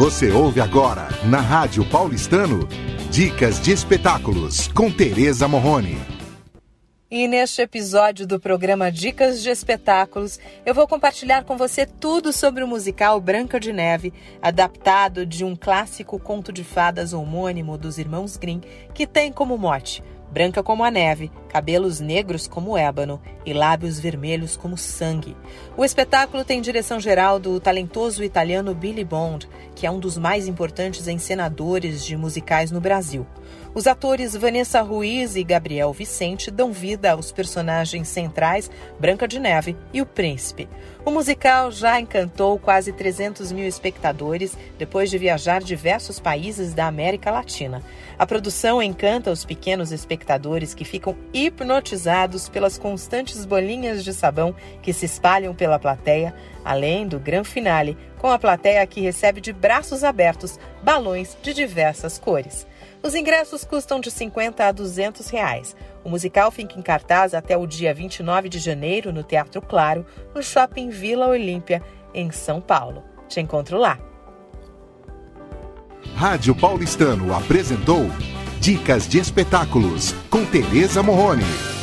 Você ouve agora, na Rádio Paulistano, Dicas de Espetáculos, com Tereza Morrone. E neste episódio do programa Dicas de Espetáculos, eu vou compartilhar com você tudo sobre o musical Branca de Neve, adaptado de um clássico conto de fadas homônimo dos irmãos Grimm, que tem como mote branca como a neve, cabelos negros como ébano e lábios vermelhos como sangue. O espetáculo tem direção geral do talentoso italiano Billy Bond, que é um dos mais importantes encenadores de musicais no Brasil. Os atores Vanessa Ruiz e Gabriel Vicente dão vida aos personagens centrais Branca de Neve e o Príncipe. O musical já encantou quase 300 mil espectadores depois de viajar diversos países da América Latina. A produção encanta os pequenos espectadores que ficam hipnotizados pelas constantes bolinhas de sabão que se espalham pela plateia, além do grande finale, com a plateia que recebe de braços abertos balões de diversas cores. Os ingressos custam de 50 a 200 reais. O musical fica em cartaz até o dia 29 de janeiro no Teatro Claro, no Shopping Vila Olímpia, em São Paulo. Te encontro lá. Rádio Paulistano apresentou Dicas de Espetáculos com Tereza Morrone.